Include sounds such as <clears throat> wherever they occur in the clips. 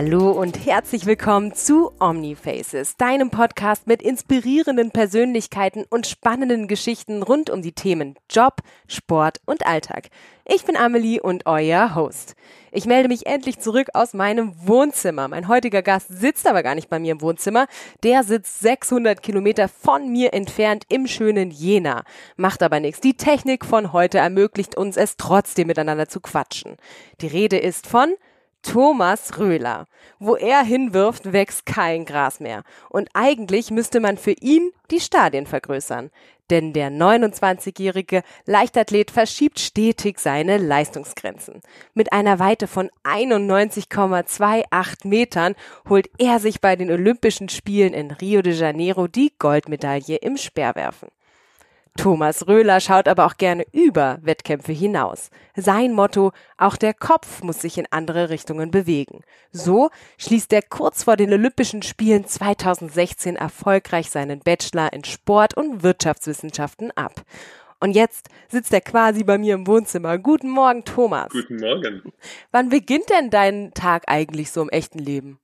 Hallo und herzlich willkommen zu Omnifaces, deinem Podcast mit inspirierenden Persönlichkeiten und spannenden Geschichten rund um die Themen Job, Sport und Alltag. Ich bin Amelie und euer Host. Ich melde mich endlich zurück aus meinem Wohnzimmer. Mein heutiger Gast sitzt aber gar nicht bei mir im Wohnzimmer. Der sitzt 600 Kilometer von mir entfernt im schönen Jena. Macht aber nichts. Die Technik von heute ermöglicht uns es trotzdem miteinander zu quatschen. Die Rede ist von Thomas Röhler. Wo er hinwirft, wächst kein Gras mehr. Und eigentlich müsste man für ihn die Stadien vergrößern. Denn der 29-jährige Leichtathlet verschiebt stetig seine Leistungsgrenzen. Mit einer Weite von 91,28 Metern holt er sich bei den Olympischen Spielen in Rio de Janeiro die Goldmedaille im Speerwerfen. Thomas Röhler schaut aber auch gerne über Wettkämpfe hinaus. Sein Motto, auch der Kopf muss sich in andere Richtungen bewegen. So schließt er kurz vor den Olympischen Spielen 2016 erfolgreich seinen Bachelor in Sport- und Wirtschaftswissenschaften ab. Und jetzt sitzt er quasi bei mir im Wohnzimmer. Guten Morgen, Thomas. Guten Morgen. Wann beginnt denn dein Tag eigentlich so im echten Leben?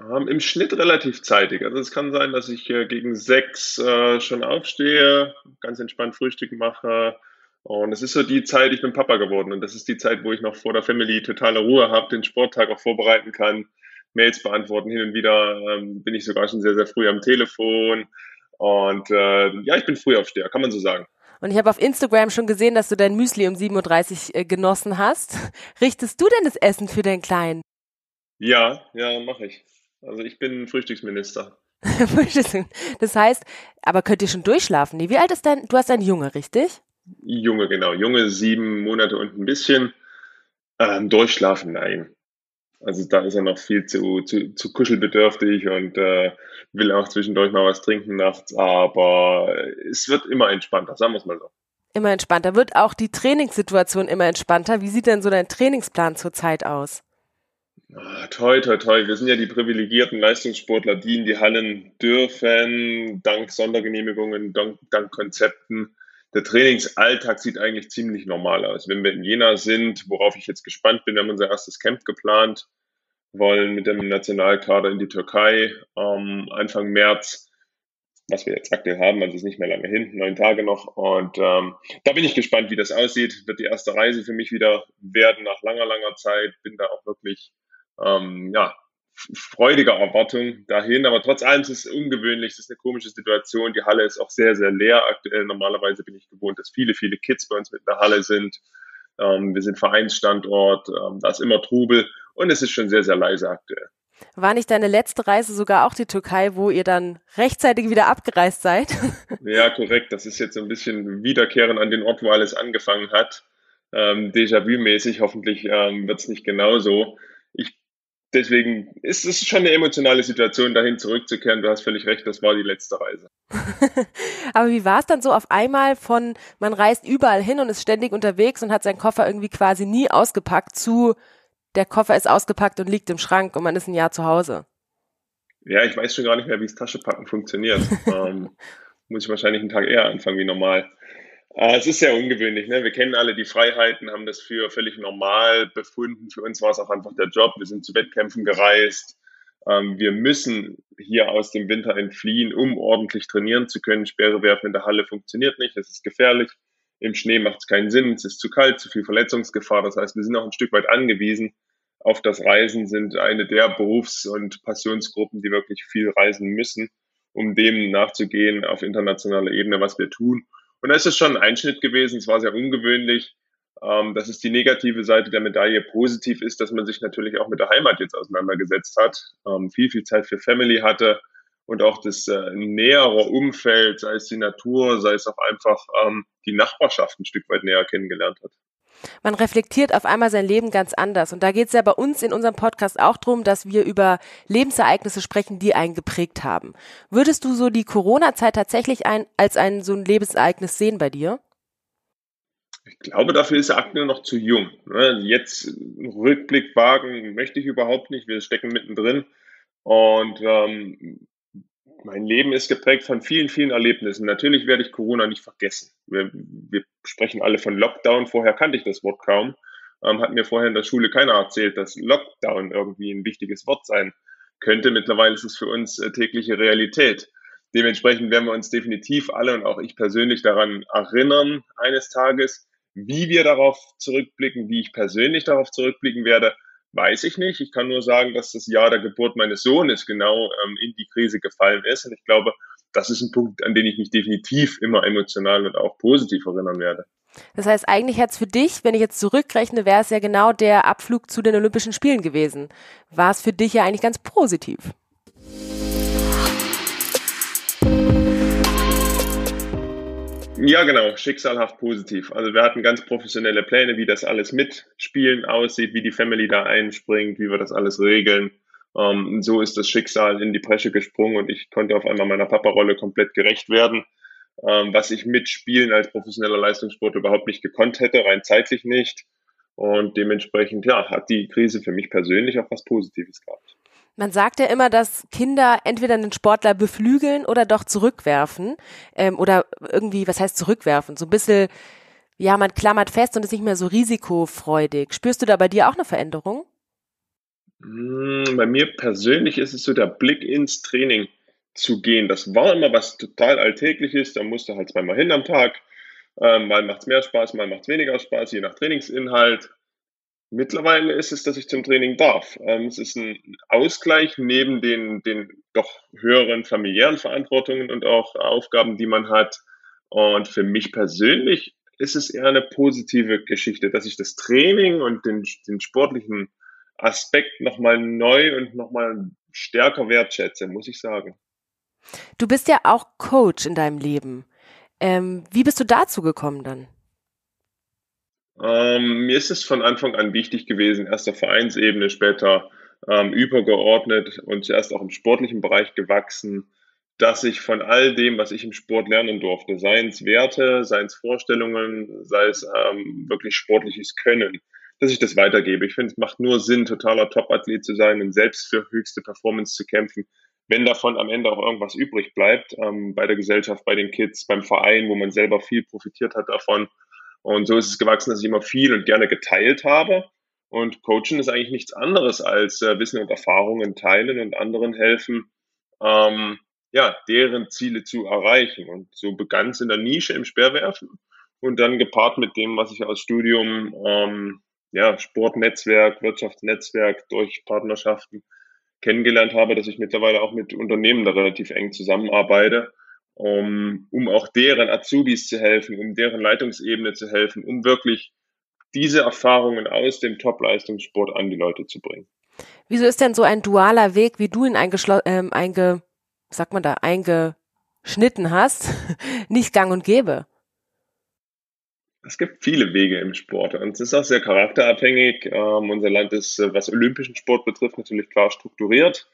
Ähm, Im Schnitt relativ zeitig. Also es kann sein, dass ich äh, gegen sechs äh, schon aufstehe, ganz entspannt Frühstück mache. Und es ist so die Zeit, ich bin Papa geworden. Und das ist die Zeit, wo ich noch vor der Family totale Ruhe habe, den Sporttag auch vorbereiten kann, Mails beantworten. Hin und wieder ähm, bin ich sogar schon sehr, sehr früh am Telefon. Und äh, ja, ich bin Frühaufsteher, kann man so sagen. Und ich habe auf Instagram schon gesehen, dass du dein Müsli um 7.30 Uhr äh, genossen hast. <laughs> Richtest du denn das Essen für deinen Kleinen? Ja, ja, mache ich. Also ich bin Frühstücksminister. <laughs> das heißt, aber könnt ihr schon durchschlafen? Nee, wie alt ist dein, du hast einen Junge, richtig? Junge, genau. Junge, sieben Monate und ein bisschen. Ähm, durchschlafen, nein. Also da ist er noch viel zu, zu, zu kuschelbedürftig und äh, will auch zwischendurch mal was trinken nachts, aber es wird immer entspannter, sagen wir es mal so. Immer entspannter. Wird auch die Trainingssituation immer entspannter? Wie sieht denn so dein Trainingsplan zurzeit aus? Ah, toi, toi, toi. Wir sind ja die privilegierten Leistungssportler, die in die Hallen dürfen, dank Sondergenehmigungen, dank, dank Konzepten. Der Trainingsalltag sieht eigentlich ziemlich normal aus. Wenn wir in Jena sind, worauf ich jetzt gespannt bin, wir haben unser erstes Camp geplant, wollen mit dem Nationalkader in die Türkei ähm, Anfang März, was wir jetzt aktuell haben, also ist nicht mehr lange hin, neun Tage noch. Und ähm, da bin ich gespannt, wie das aussieht. Wird die erste Reise für mich wieder werden nach langer, langer Zeit. Bin da auch wirklich ähm, ja, freudiger Erwartung dahin. Aber trotz allem ist es ungewöhnlich, es ist eine komische Situation. Die Halle ist auch sehr, sehr leer aktuell. Normalerweise bin ich gewohnt, dass viele, viele Kids bei uns mit in der Halle sind. Ähm, wir sind Vereinsstandort, ähm, da ist immer Trubel und es ist schon sehr, sehr leise aktuell. War nicht deine letzte Reise sogar auch die Türkei, wo ihr dann rechtzeitig wieder abgereist seid? <laughs> ja, korrekt. Das ist jetzt so ein bisschen Wiederkehren an den Ort, wo alles angefangen hat. Ähm, Déjà-vu-mäßig, hoffentlich ähm, wird es nicht genauso. Ich deswegen ist es schon eine emotionale Situation, dahin zurückzukehren. Du hast völlig recht, das war die letzte Reise. <laughs> Aber wie war es dann so auf einmal von, man reist überall hin und ist ständig unterwegs und hat seinen Koffer irgendwie quasi nie ausgepackt zu, der Koffer ist ausgepackt und liegt im Schrank und man ist ein Jahr zu Hause? Ja, ich weiß schon gar nicht mehr, wie das Taschepacken funktioniert. <laughs> ähm, muss ich wahrscheinlich einen Tag eher anfangen wie normal. Äh, es ist sehr ungewöhnlich. Ne? Wir kennen alle die Freiheiten, haben das für völlig normal befunden. Für uns war es auch einfach der Job. Wir sind zu Wettkämpfen gereist. Ähm, wir müssen hier aus dem Winter entfliehen, um ordentlich trainieren zu können. Sperre werfen in der Halle funktioniert nicht. Es ist gefährlich. Im Schnee macht es keinen Sinn. Es ist zu kalt, zu viel Verletzungsgefahr. Das heißt, wir sind auch ein Stück weit angewiesen auf das Reisen, sind eine der Berufs- und Passionsgruppen, die wirklich viel reisen müssen, um dem nachzugehen auf internationaler Ebene, was wir tun. Und da ist es schon ein Einschnitt gewesen. Es war sehr ungewöhnlich. Ähm, das ist die negative Seite der Medaille. Positiv ist, dass man sich natürlich auch mit der Heimat jetzt auseinandergesetzt hat, ähm, viel, viel Zeit für Family hatte und auch das äh, nähere Umfeld, sei es die Natur, sei es auch einfach ähm, die Nachbarschaft ein Stück weit näher kennengelernt hat man reflektiert auf einmal sein Leben ganz anders. Und da geht es ja bei uns in unserem Podcast auch darum, dass wir über Lebensereignisse sprechen, die einen geprägt haben. Würdest du so die Corona-Zeit tatsächlich ein, als ein so ein Lebensereignis sehen bei dir? Ich glaube, dafür ist Akne noch zu jung. Ne? Jetzt einen Rückblick wagen möchte ich überhaupt nicht. Wir stecken mittendrin. Und ähm, mein Leben ist geprägt von vielen, vielen Erlebnissen. Natürlich werde ich Corona nicht vergessen. Wir, wir, sprechen alle von Lockdown. Vorher kannte ich das Wort kaum. ähm, hat mir vorher in der Schule keiner erzählt, dass Lockdown irgendwie ein wichtiges Wort sein könnte. Mittlerweile ist es für uns äh, tägliche Realität. Dementsprechend werden wir uns definitiv alle und auch ich persönlich daran erinnern eines Tages, wie wir darauf zurückblicken, wie ich persönlich darauf zurückblicken werde, weiß ich nicht. Ich kann nur sagen, dass das Jahr der Geburt meines Sohnes genau ähm, in die Krise gefallen ist. Und ich glaube, das ist ein Punkt, an den ich mich definitiv immer emotional und auch positiv erinnern werde. Das heißt, eigentlich hat es für dich, wenn ich jetzt zurückrechne, wäre es ja genau der Abflug zu den Olympischen Spielen gewesen. War es für dich ja eigentlich ganz positiv. Ja, genau, schicksalhaft positiv. Also wir hatten ganz professionelle Pläne, wie das alles mit Spielen aussieht, wie die Family da einspringt, wie wir das alles regeln. Ähm, so ist das Schicksal in die Bresche gesprungen und ich konnte auf einmal meiner Papa-Rolle komplett gerecht werden, ähm, was ich mit Spielen als professioneller Leistungssport überhaupt nicht gekonnt hätte, rein zeitlich nicht. Und dementsprechend, ja, hat die Krise für mich persönlich auch was Positives gehabt. Man sagt ja immer, dass Kinder entweder einen Sportler beflügeln oder doch zurückwerfen. Ähm, oder irgendwie, was heißt zurückwerfen? So ein bisschen, ja, man klammert fest und ist nicht mehr so risikofreudig. Spürst du da bei dir auch eine Veränderung? Hm, bei mir persönlich ist es so der Blick ins Training zu gehen. Das war immer was total Alltägliches. Da musste halt zweimal hin am Tag. Ähm, mal macht es mehr Spaß, mal macht es weniger Spaß, je nach Trainingsinhalt. Mittlerweile ist es, dass ich zum Training darf. Ähm, es ist ein Ausgleich neben den, den doch höheren familiären Verantwortungen und auch Aufgaben, die man hat. Und für mich persönlich ist es eher eine positive Geschichte, dass ich das Training und den, den sportlichen Aspekt nochmal neu und nochmal stärker wertschätze, muss ich sagen. Du bist ja auch Coach in deinem Leben. Ähm, wie bist du dazu gekommen dann? Ähm, mir ist es von Anfang an wichtig gewesen, erst auf Vereinsebene, später ähm, übergeordnet und zuerst auch im sportlichen Bereich gewachsen, dass ich von all dem, was ich im Sport lernen durfte, seien es Werte, seien es Vorstellungen, sei es ähm, wirklich sportliches Können, dass ich das weitergebe. Ich finde, es macht nur Sinn, totaler Top-Athlet zu sein und selbst für höchste Performance zu kämpfen, wenn davon am Ende auch irgendwas übrig bleibt, ähm, bei der Gesellschaft, bei den Kids, beim Verein, wo man selber viel profitiert hat davon und so ist es gewachsen, dass ich immer viel und gerne geteilt habe. Und Coaching ist eigentlich nichts anderes als äh, Wissen und Erfahrungen teilen und anderen helfen, ähm, ja, deren Ziele zu erreichen. Und so begann es in der Nische im Speerwerfen und dann gepaart mit dem, was ich aus Studium, ähm, ja, Sportnetzwerk, Wirtschaftsnetzwerk durch Partnerschaften kennengelernt habe, dass ich mittlerweile auch mit Unternehmen da relativ eng zusammenarbeite um, um auch deren Azubis zu helfen, um deren Leitungsebene zu helfen, um wirklich diese Erfahrungen aus dem Top-Leistungssport an die Leute zu bringen. Wieso ist denn so ein dualer Weg, wie du ihn eingeschlossen, ähm, einge, sagt man da, eingeschnitten hast, <laughs> nicht gang und gäbe? Es gibt viele Wege im Sport und es ist auch sehr charakterabhängig. Ähm, unser Land ist, äh, was olympischen Sport betrifft, natürlich klar strukturiert.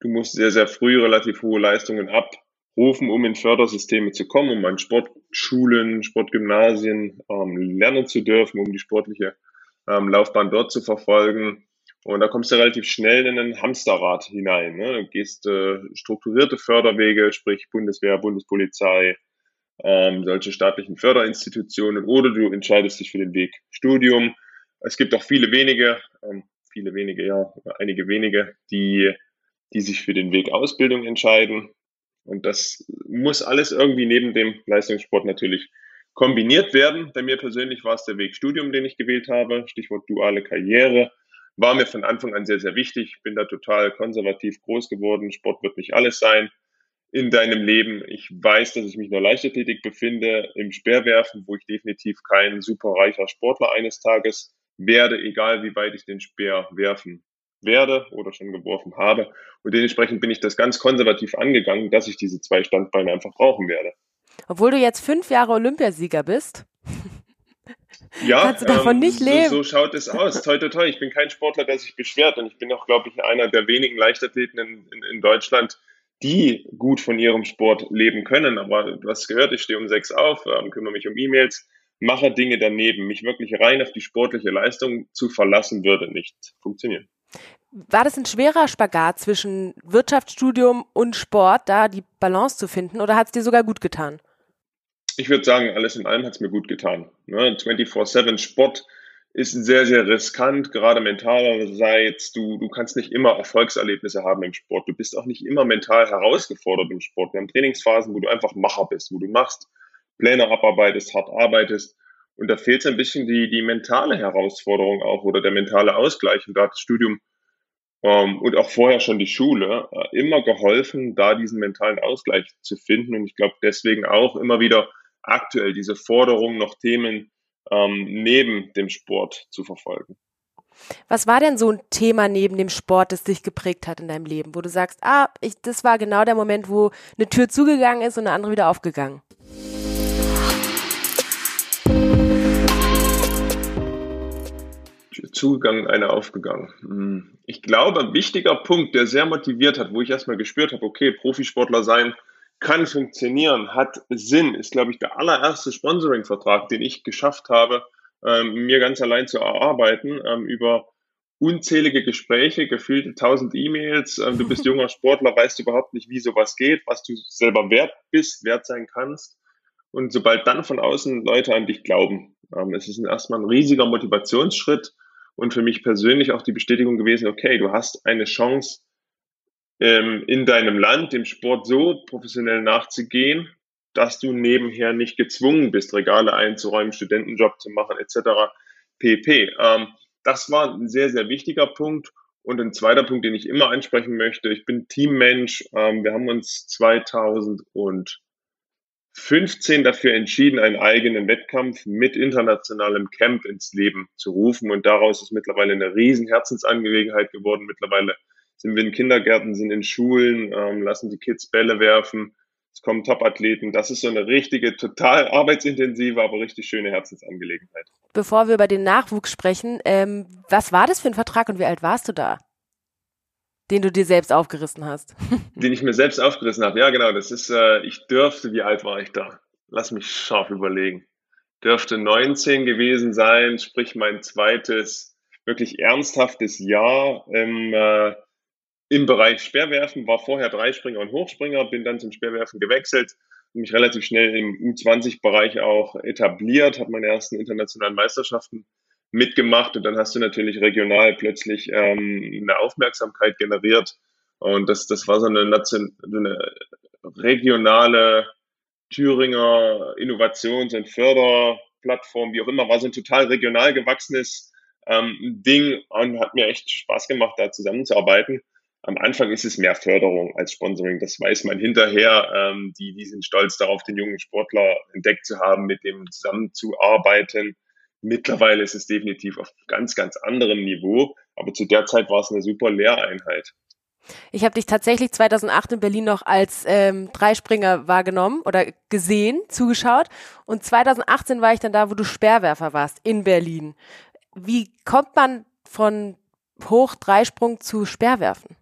Du musst sehr, sehr früh relativ hohe Leistungen ab rufen, um in Fördersysteme zu kommen, um an Sportschulen, Sportgymnasien ähm, lernen zu dürfen, um die sportliche ähm, Laufbahn dort zu verfolgen. Und da kommst du relativ schnell in ein Hamsterrad hinein. Ne? Du gehst äh, strukturierte Förderwege, sprich Bundeswehr, Bundespolizei, ähm, solche staatlichen Förderinstitutionen, oder du entscheidest dich für den Weg Studium. Es gibt auch viele wenige, ähm, viele wenige, ja, einige wenige, die, die sich für den Weg Ausbildung entscheiden. Und das muss alles irgendwie neben dem Leistungssport natürlich kombiniert werden. Bei mir persönlich war es der Weg Studium, den ich gewählt habe. Stichwort duale Karriere. War mir von Anfang an sehr, sehr wichtig. Bin da total konservativ groß geworden. Sport wird nicht alles sein in deinem Leben. Ich weiß, dass ich mich der Leichtathletik befinde, im Speerwerfen, wo ich definitiv kein superreicher Sportler eines Tages werde, egal wie weit ich den Speer werfen werde oder schon geworfen habe. Und dementsprechend bin ich das ganz konservativ angegangen, dass ich diese zwei Standbeine einfach brauchen werde. Obwohl du jetzt fünf Jahre Olympiasieger bist. Ja, Kannst du davon ähm, nicht leben? So, so, schaut es aus. Toi, toi, toi. Ich bin kein Sportler, der sich beschwert. Und ich bin auch, glaube ich, einer der wenigen Leichtathleten in, in, in Deutschland, die gut von ihrem Sport leben können. Aber du hast gehört, ich stehe um sechs auf, ähm, kümmere mich um E-Mails, mache Dinge daneben. Mich wirklich rein auf die sportliche Leistung zu verlassen, würde nicht funktionieren. War das ein schwerer Spagat zwischen Wirtschaftsstudium und Sport, da die Balance zu finden, oder hat es dir sogar gut getan? Ich würde sagen, alles in allem hat es mir gut getan. Ne? 24-7 Sport ist sehr, sehr riskant, gerade mentalerseits. Du, du kannst nicht immer Erfolgserlebnisse haben im Sport. Du bist auch nicht immer mental herausgefordert im Sport. Wir haben Trainingsphasen, wo du einfach Macher bist, wo du machst, Pläne abarbeitest, hart arbeitest. Und da fehlt so ein bisschen die, die mentale Herausforderung auch oder der mentale Ausgleich. Und da hat das Studium ähm, und auch vorher schon die Schule äh, immer geholfen, da diesen mentalen Ausgleich zu finden. Und ich glaube deswegen auch immer wieder aktuell diese Forderung, noch Themen ähm, neben dem Sport zu verfolgen. Was war denn so ein Thema neben dem Sport, das dich geprägt hat in deinem Leben, wo du sagst, ah, ich, das war genau der Moment, wo eine Tür zugegangen ist und eine andere wieder aufgegangen? Zugegangen, eine aufgegangen. Hm. Ich glaube, ein wichtiger Punkt, der sehr motiviert hat, wo ich erstmal gespürt habe, okay, Profisportler sein kann funktionieren, hat Sinn, ist, glaube ich, der allererste Sponsoring-Vertrag, den ich geschafft habe, ähm, mir ganz allein zu erarbeiten, ähm, über unzählige Gespräche, gefühlte tausend E-Mails. Ähm, du bist <laughs> junger Sportler, weißt überhaupt nicht, wie sowas geht, was du selber wert bist, wert sein kannst. Und sobald dann von außen Leute an dich glauben, es ist erstmal ein riesiger Motivationsschritt und für mich persönlich auch die Bestätigung gewesen, okay, du hast eine Chance, ähm, in deinem Land dem Sport so professionell nachzugehen, dass du nebenher nicht gezwungen bist, Regale einzuräumen, Studentenjob zu machen, etc. pp. Ähm, das war ein sehr, sehr wichtiger Punkt. Und ein zweiter Punkt, den ich immer ansprechen möchte, ich bin Teammensch. Ähm, wir haben uns 2000 und 15 dafür entschieden, einen eigenen Wettkampf mit internationalem Camp ins Leben zu rufen. Und daraus ist mittlerweile eine riesen Herzensangelegenheit geworden. Mittlerweile sind wir in Kindergärten, sind in Schulen, ähm, lassen die Kids Bälle werfen. Es kommen Top-Athleten. Das ist so eine richtige, total arbeitsintensive, aber richtig schöne Herzensangelegenheit. Bevor wir über den Nachwuchs sprechen, ähm, was war das für ein Vertrag und wie alt warst du da? Den du dir selbst aufgerissen hast. <laughs> Den ich mir selbst aufgerissen habe. Ja, genau. Das ist, äh, ich dürfte, wie alt war ich da? Lass mich scharf überlegen. Dürfte 19 gewesen sein, sprich mein zweites wirklich ernsthaftes Jahr im, äh, im Bereich Speerwerfen, war vorher Dreispringer und Hochspringer, bin dann zum Speerwerfen gewechselt, mich relativ schnell im U20-Bereich auch etabliert, habe meine ersten internationalen Meisterschaften mitgemacht und dann hast du natürlich regional plötzlich ähm, eine Aufmerksamkeit generiert und das, das war so eine, Nation, eine regionale Thüringer Innovations- und Förderplattform, wie auch immer, war so ein total regional gewachsenes ähm, Ding und hat mir echt Spaß gemacht, da zusammenzuarbeiten. Am Anfang ist es mehr Förderung als Sponsoring, das weiß man hinterher. Ähm, die, die sind stolz darauf, den jungen Sportler entdeckt zu haben, mit dem zusammenzuarbeiten Mittlerweile ist es definitiv auf ganz, ganz anderem Niveau, aber zu der Zeit war es eine super Lehreinheit. Ich habe dich tatsächlich 2008 in Berlin noch als ähm, Dreispringer wahrgenommen oder gesehen, zugeschaut. Und 2018 war ich dann da, wo du Sperrwerfer warst, in Berlin. Wie kommt man von Hoch-Dreisprung zu Sperrwerfen?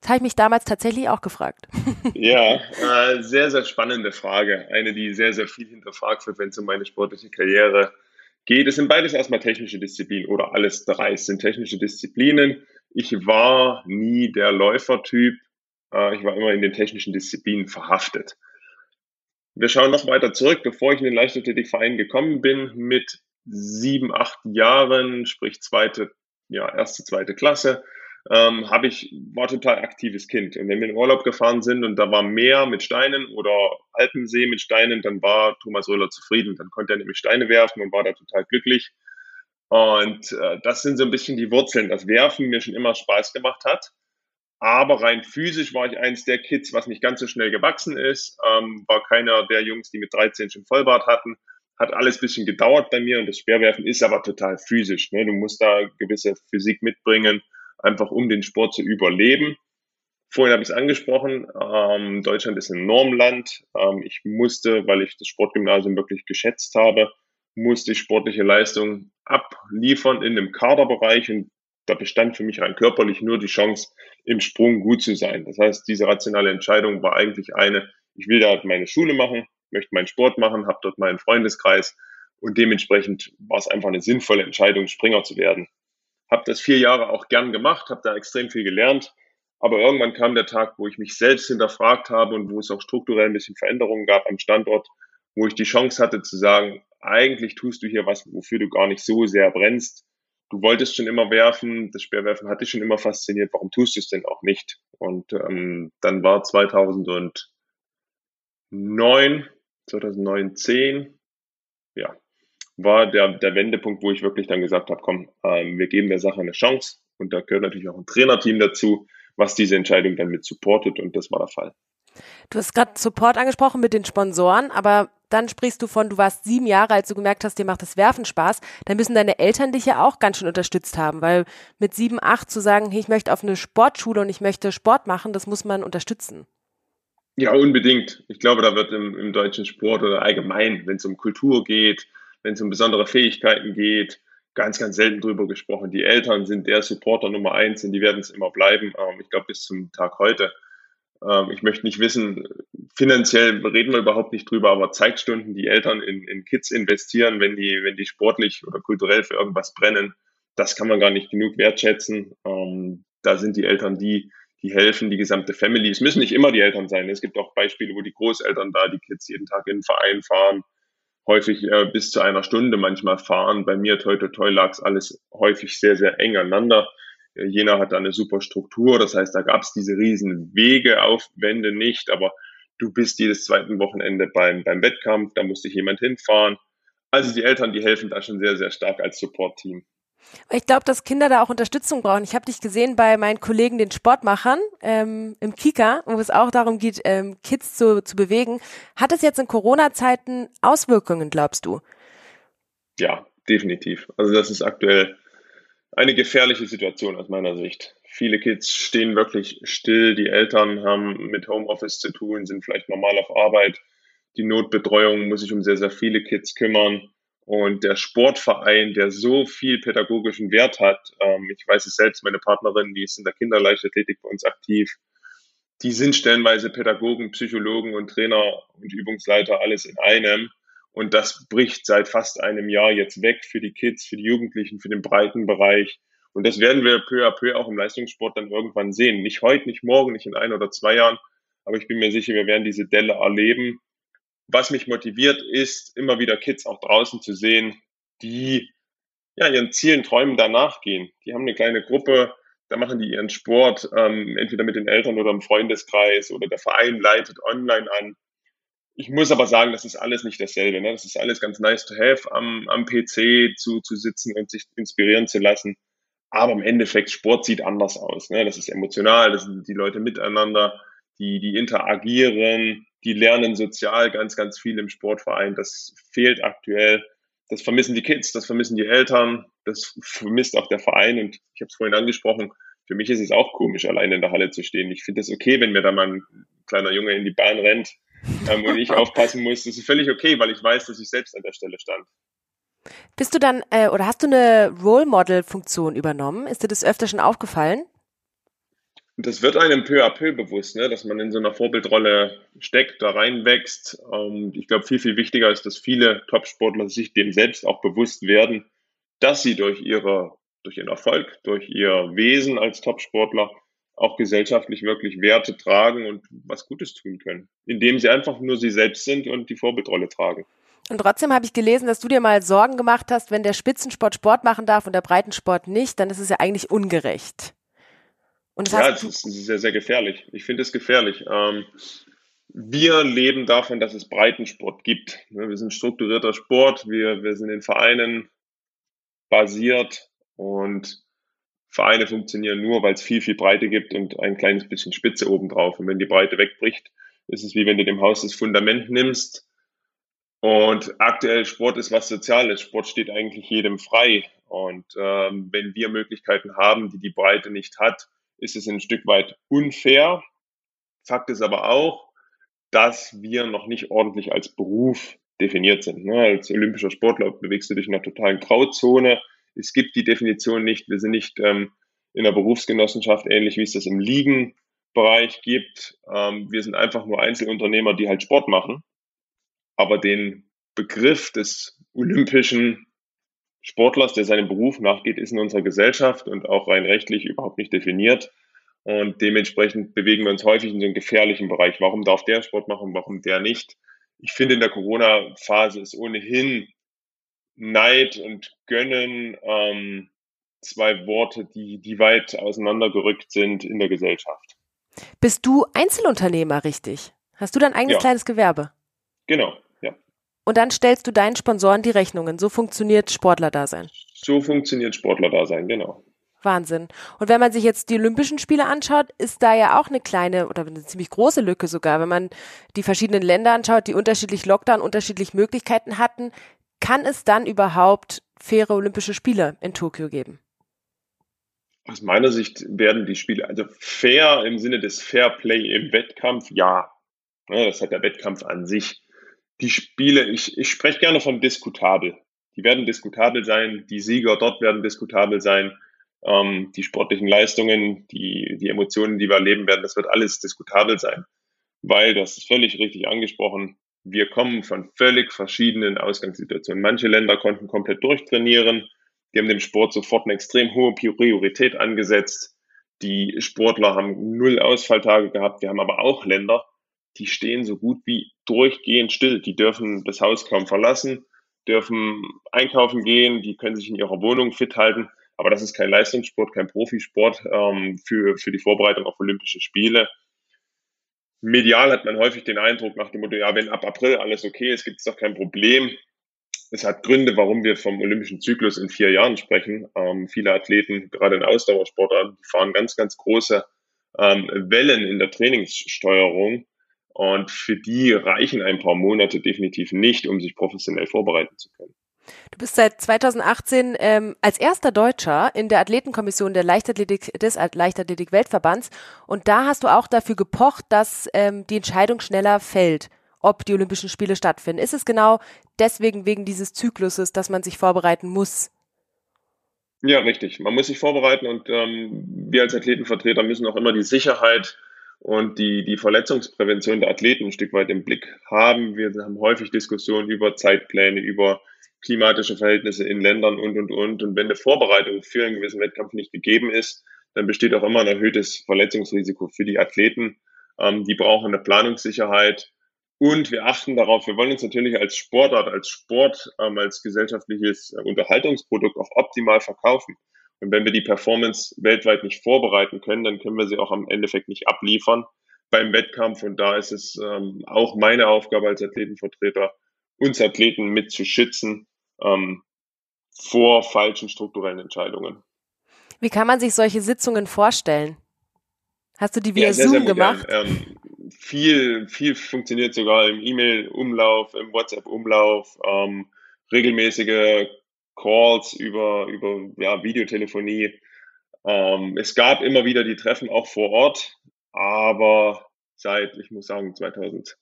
Das habe ich mich damals tatsächlich auch gefragt. <laughs> Ja, äh, sehr, sehr spannende Frage. Eine, die sehr, sehr viel hinterfragt wird, wenn es um meine sportliche Karriere geht. Es sind beides erstmal technische Disziplinen oder alles drei sind technische Disziplinen. Ich war nie der Läufertyp. Äh, ich war immer in den technischen Disziplinen verhaftet. Wir schauen noch weiter zurück, bevor ich in den Leichtathletikverein gekommen bin, mit sieben, acht Jahren, sprich zweite, ja, erste, zweite Klasse, ähm, habe ich, war total aktives Kind. Und wenn wir in Urlaub gefahren sind und da war Meer mit Steinen oder Alpensee mit Steinen, dann war Thomas Röhler zufrieden. Dann konnte er nämlich Steine werfen und war da total glücklich. Und äh, das sind so ein bisschen die Wurzeln, das Werfen mir schon immer Spaß gemacht hat. Aber rein physisch war ich eins der Kids, was nicht ganz so schnell gewachsen ist. Ähm, war keiner der Jungs, die mit 13 schon Vollbart hatten. Hat alles ein bisschen gedauert bei mir und das Speerwerfen ist aber total physisch. Ne? Du musst da gewisse Physik mitbringen einfach um den Sport zu überleben. Vorhin habe ich es angesprochen, ähm, Deutschland ist ein Normland. Ähm, ich musste, weil ich das Sportgymnasium wirklich geschätzt habe, musste ich sportliche Leistung abliefern in dem Kaderbereich und da bestand für mich rein körperlich nur die Chance, im Sprung gut zu sein. Das heißt, diese rationale Entscheidung war eigentlich eine, ich will da meine Schule machen, möchte meinen Sport machen, habe dort meinen Freundeskreis und dementsprechend war es einfach eine sinnvolle Entscheidung, Springer zu werden habe das vier Jahre auch gern gemacht, habe da extrem viel gelernt. Aber irgendwann kam der Tag, wo ich mich selbst hinterfragt habe und wo es auch strukturell ein bisschen Veränderungen gab am Standort wo ich die Chance hatte zu sagen, eigentlich tust du hier was, wofür du gar nicht so sehr brennst. Du wolltest schon immer werfen, das Speerwerfen hat dich schon immer fasziniert, warum tust du es denn auch nicht? Und ähm, dann war 2009, 2009, ja, war der, der Wendepunkt, wo ich wirklich dann gesagt habe, komm, ähm, wir geben der Sache eine Chance. Und da gehört natürlich auch ein Trainerteam dazu, was diese Entscheidung dann mit supportet. Und das war der Fall. Du hast gerade Support angesprochen mit den Sponsoren, aber dann sprichst du von, du warst sieben Jahre, als du gemerkt hast, dir macht das Werfen Spaß. Dann müssen deine Eltern dich ja auch ganz schön unterstützt haben, weil mit sieben, acht zu sagen, hey, ich möchte auf eine Sportschule und ich möchte Sport machen, das muss man unterstützen. Ja, unbedingt. Ich glaube, da wird im, im deutschen Sport oder allgemein, wenn es um Kultur geht, wenn es um besondere Fähigkeiten geht, ganz, ganz selten drüber gesprochen. Die Eltern sind der Supporter Nummer eins und die werden es immer bleiben. Ähm, ich glaube, bis zum Tag heute. Ähm, ich möchte nicht wissen, finanziell reden wir überhaupt nicht drüber, aber Zeitstunden, die Eltern in, in Kids investieren, wenn die, wenn die sportlich oder kulturell für irgendwas brennen, das kann man gar nicht genug wertschätzen. Ähm, da sind die Eltern die, die helfen, die gesamte Family. Es müssen nicht immer die Eltern sein. Es gibt auch Beispiele, wo die Großeltern da die Kids jeden Tag in den Verein fahren, häufig äh, bis zu einer Stunde manchmal fahren. Bei mir, toi, toi, toi, lag es alles häufig sehr, sehr eng aneinander. Äh, Jena hat da eine super Struktur, das heißt, da gab es diese riesen Wegeaufwände nicht, aber du bist jedes zweiten Wochenende beim, beim Wettkampf, da musste ich jemand hinfahren. Also die Eltern, die helfen da schon sehr, sehr stark als Support-Team. Ich glaube, dass Kinder da auch Unterstützung brauchen. Ich habe dich gesehen bei meinen Kollegen, den Sportmachern, ähm, im Kika, wo es auch darum geht, ähm, Kids zu, zu bewegen. Hat es jetzt in Corona-Zeiten Auswirkungen, glaubst du? Ja, definitiv. Also das ist aktuell eine gefährliche Situation aus meiner Sicht. Viele Kids stehen wirklich still, die Eltern haben mit Homeoffice zu tun, sind vielleicht normal auf Arbeit. Die Notbetreuung muss sich um sehr, sehr viele Kids kümmern. Und der Sportverein, der so viel pädagogischen Wert hat, ähm, ich weiß es selbst, meine Partnerin, die ist in der Kinderleichtathletik bei uns aktiv, die sind stellenweise Pädagogen, Psychologen und Trainer und Übungsleiter alles in einem. Und das bricht seit fast einem Jahr jetzt weg für die Kids, für die Jugendlichen, für den breiten Bereich. Und das werden wir peu à peu auch im Leistungssport dann irgendwann sehen. Nicht heute, nicht morgen, nicht in ein oder zwei Jahren. Aber ich bin mir sicher, wir werden diese Delle erleben. Was mich motiviert, ist immer wieder Kids auch draußen zu sehen, die ja ihren Zielen, Träumen danach gehen. Die haben eine kleine Gruppe, da machen die ihren Sport, ähm, entweder mit den Eltern oder im Freundeskreis oder der Verein leitet online an. Ich muss aber sagen, das ist alles nicht dasselbe. Ne? Das ist alles ganz nice to have, am, am PC zu, zu sitzen und sich inspirieren zu lassen. Aber im Endeffekt, Sport sieht anders aus. Ne? Das ist emotional, das sind die Leute miteinander, die, die interagieren, die lernen sozial ganz, ganz viel im Sportverein. Das fehlt aktuell. Das vermissen die Kids, das vermissen die Eltern, das vermisst auch der Verein. Und ich habe es vorhin angesprochen, für mich ist es auch komisch, allein in der Halle zu stehen. Ich finde es okay, wenn mir da mal ein kleiner Junge in die Bahn rennt ähm, und ich <laughs> aufpassen muss. Das ist völlig okay, weil ich weiß, dass ich selbst an der Stelle stand. Bist du dann äh, oder hast du eine Role Model Funktion übernommen? Ist dir das öfter schon aufgefallen? Das wird einem peu à peu bewusst, ne? dass man in so einer Vorbildrolle steckt, da reinwächst. Und ich glaube, viel, viel wichtiger ist, dass viele Topsportler sich dem selbst auch bewusst werden, dass sie durch ihre, durch ihren Erfolg, durch ihr Wesen als Topsportler auch gesellschaftlich wirklich Werte tragen und was Gutes tun können, indem sie einfach nur sie selbst sind und die Vorbildrolle tragen. Und trotzdem habe ich gelesen, dass du dir mal Sorgen gemacht hast, wenn der Spitzensport Sport machen darf und der Breitensport nicht, dann ist es ja eigentlich ungerecht. Das ja, es ist sehr, sehr gefährlich. Ich finde es gefährlich. Ähm, wir leben davon, dass es Breitensport gibt. Wir sind strukturierter Sport, wir, wir sind in Vereinen basiert und Vereine funktionieren nur, weil es viel, viel Breite gibt und ein kleines bisschen Spitze obendrauf. Und wenn die Breite wegbricht, ist es wie wenn du dem Haus das Fundament nimmst. Und aktuell Sport ist was Soziales. Sport steht eigentlich jedem frei. Und ähm, wenn wir Möglichkeiten haben, die die Breite nicht hat, ist es ein Stück weit unfair. Fakt ist aber auch, dass wir noch nicht ordentlich als Beruf definiert sind. Ne? Als olympischer Sportler bewegst du dich in einer totalen Grauzone. Es gibt die Definition nicht. Wir sind nicht ähm, in der Berufsgenossenschaft ähnlich, wie es das im Ligenbereich gibt. Ähm, wir sind einfach nur Einzelunternehmer, die halt Sport machen. Aber den Begriff des olympischen Sportlers, der seinem Beruf nachgeht, ist in unserer Gesellschaft und auch rein rechtlich überhaupt nicht definiert. Und dementsprechend bewegen wir uns häufig in so einem gefährlichen Bereich. Warum darf der Sport machen, warum der nicht? ich finde, in der Corona-Phase ist ohnehin Neid und Gönnen ähm, zwei Worte, die, die weit auseinandergerückt sind in der Gesellschaft. Bist du Einzelunternehmer, richtig? Hast du dein eigenes ja. kleines Gewerbe? Genau. Und dann stellst du deinen Sponsoren die Rechnungen. So funktioniert Sportlerdasein. So funktioniert Sportlerdasein, genau. Wahnsinn. Und wenn man sich jetzt die Olympischen Spiele anschaut, ist da ja auch eine kleine oder eine ziemlich große Lücke sogar. Wenn man die verschiedenen Länder anschaut, die unterschiedlich Lockdown, unterschiedlich Möglichkeiten hatten, kann es dann überhaupt faire Olympische Spiele in Tokio geben? Aus meiner Sicht werden die Spiele, also fair im Sinne des Fair Play im Wettkampf, ja. Das hat der Wettkampf an sich. Die Spiele, ich, ich spreche gerne von diskutabel. Die werden diskutabel sein, die Sieger dort werden diskutabel sein ähm, die sportlichen Leistungen, die, die Emotionen, die wir erleben werden, das wird alles diskutabel sein. Weil, das ist völlig richtig angesprochen, wir kommen von völlig verschiedenen Ausgangssituationen. Manche Länder konnten komplett durchtrainieren, die haben dem Sport sofort eine extrem hohe Priorität angesetzt. Die Sportler haben null Ausfalltage gehabt. Wir haben aber auch Länder, die stehen so gut wie durchgehend still. Die dürfen das Haus kaum verlassen, dürfen einkaufen gehen, die können sich in ihrer Wohnung fit halten. Aber das ist kein Leistungssport, kein Profisport ähm, für, für die Vorbereitung auf Olympische Spiele. Medial hat man häufig den Eindruck nach dem Motto, ja, wenn ab April alles okay ist, gibt es doch kein Problem. Es hat Gründe, warum wir vom olympischen Zyklus in vier Jahren sprechen. Ähm, viele Athleten, gerade in Ausdauersportarten, fahren ganz, ganz große ähm, Wellen in der Trainingssteuerung. Und für die reichen ein paar Monate definitiv nicht, um sich professionell vorbereiten zu können. Du bist seit 2018 ähm, als erster Deutscher in der Athletenkommission der Leichtathletik des Leichtathletik-Weltverbands und da hast du auch dafür gepocht, dass ähm, die Entscheidung schneller fällt, ob die Olympischen Spiele stattfinden. Ist es genau deswegen wegen dieses Zykluses, dass man sich vorbereiten muss? Ja, richtig. Man muss sich vorbereiten und ähm, wir als Athletenvertreter müssen auch immer die Sicherheit und die, die Verletzungsprävention der Athleten ein Stück weit im Blick haben. Wir haben häufig Diskussionen über Zeitpläne, über klimatische Verhältnisse in Ländern und, und, und. Und wenn eine Vorbereitung für einen gewissen Wettkampf nicht gegeben ist, dann besteht auch immer ein erhöhtes Verletzungsrisiko für die Athleten. Ähm, die brauchen eine Planungssicherheit. Und wir achten darauf, wir wollen uns natürlich als Sportart, als Sport, ähm, als gesellschaftliches Unterhaltungsprodukt auch optimal verkaufen. Und wenn wir die Performance weltweit nicht vorbereiten können, dann können wir sie auch am Endeffekt nicht abliefern beim Wettkampf. Und da ist es ähm, auch meine Aufgabe als Athletenvertreter, uns Athleten mit zu schützen, ähm, vor falschen strukturellen Entscheidungen. Wie kann man sich solche Sitzungen vorstellen? Hast du die via ja, sehr, Zoom sehr gemacht? Ähm, viel, viel funktioniert sogar im E-Mail-Umlauf, im WhatsApp-Umlauf, ähm, regelmäßige Calls über, über ja, Videotelefonie. Ähm, es gab immer wieder die Treffen auch vor Ort, aber seit, ich muss sagen, 2000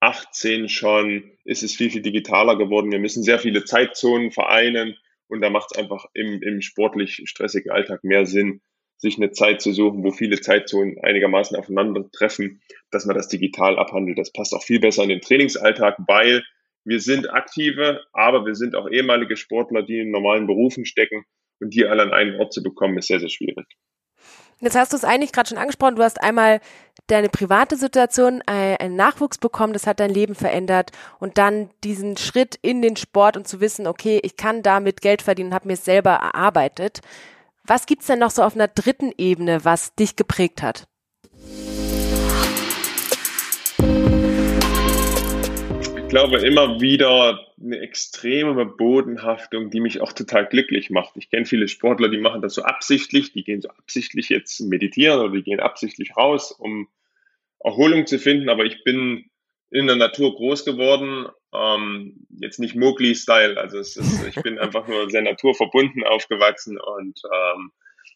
18 schon ist es viel, viel digitaler geworden. Wir müssen sehr viele Zeitzonen vereinen und da macht es einfach im, im sportlich stressigen Alltag mehr Sinn, sich eine Zeit zu suchen, wo viele Zeitzonen einigermaßen aufeinandertreffen, dass man das digital abhandelt. Das passt auch viel besser in den Trainingsalltag, weil wir sind aktive, aber wir sind auch ehemalige Sportler, die in normalen Berufen stecken und die alle an einen Ort zu bekommen, ist sehr, sehr schwierig. Jetzt hast du es eigentlich gerade schon angesprochen. Du hast einmal deine private Situation, äh, einen Nachwuchs bekommen, das hat dein Leben verändert und dann diesen Schritt in den Sport und zu wissen, okay, ich kann damit Geld verdienen, habe mir es selber erarbeitet. Was gibt's denn noch so auf einer dritten Ebene, was dich geprägt hat? Glaube immer wieder eine extreme Bodenhaftung, die mich auch total glücklich macht. Ich kenne viele Sportler, die machen das so absichtlich, die gehen so absichtlich jetzt meditieren oder die gehen absichtlich raus, um Erholung zu finden. Aber ich bin in der Natur groß geworden, ähm, jetzt nicht Mowgli-Style, also ist, <laughs> ich bin einfach nur sehr naturverbunden aufgewachsen und ähm,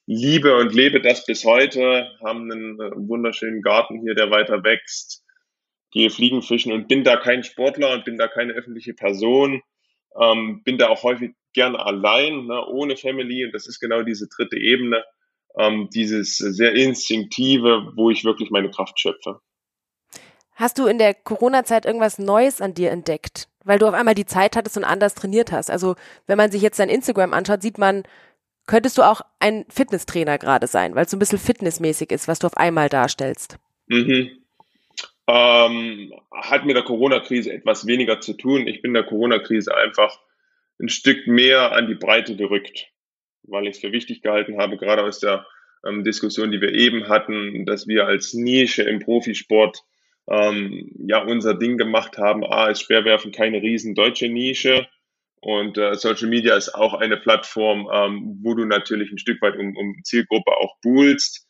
liebe und lebe das bis heute, haben einen wunderschönen Garten hier, der weiter wächst gehe Fliegen fischen und bin da kein Sportler und bin da keine öffentliche Person, ähm, bin da auch häufig gerne allein, ne, ohne Family und das ist genau diese dritte Ebene, ähm, dieses sehr instinktive, wo ich wirklich meine Kraft schöpfe. Hast du in der Corona-Zeit irgendwas Neues an dir entdeckt? Weil du auf einmal die Zeit hattest und anders trainiert hast. Also, wenn man sich jetzt dein Instagram anschaut, sieht man, könntest du auch ein Fitnesstrainer gerade sein, weil es so ein bisschen fitnessmäßig ist, was du auf einmal darstellst. Mhm. Ähm, hat mit der Corona-Krise etwas weniger zu tun. Ich bin der Corona-Krise einfach ein Stück mehr an die Breite gerückt, weil ich es für wichtig gehalten habe, gerade aus der ähm, Diskussion, die wir eben hatten, dass wir als Nische im Profisport ähm, ja unser Ding gemacht haben. A ist Speerwerfen keine riesen deutsche Nische und äh, Social Media ist auch eine Plattform, ähm, wo du natürlich ein Stück weit um, um Zielgruppe auch buhlst.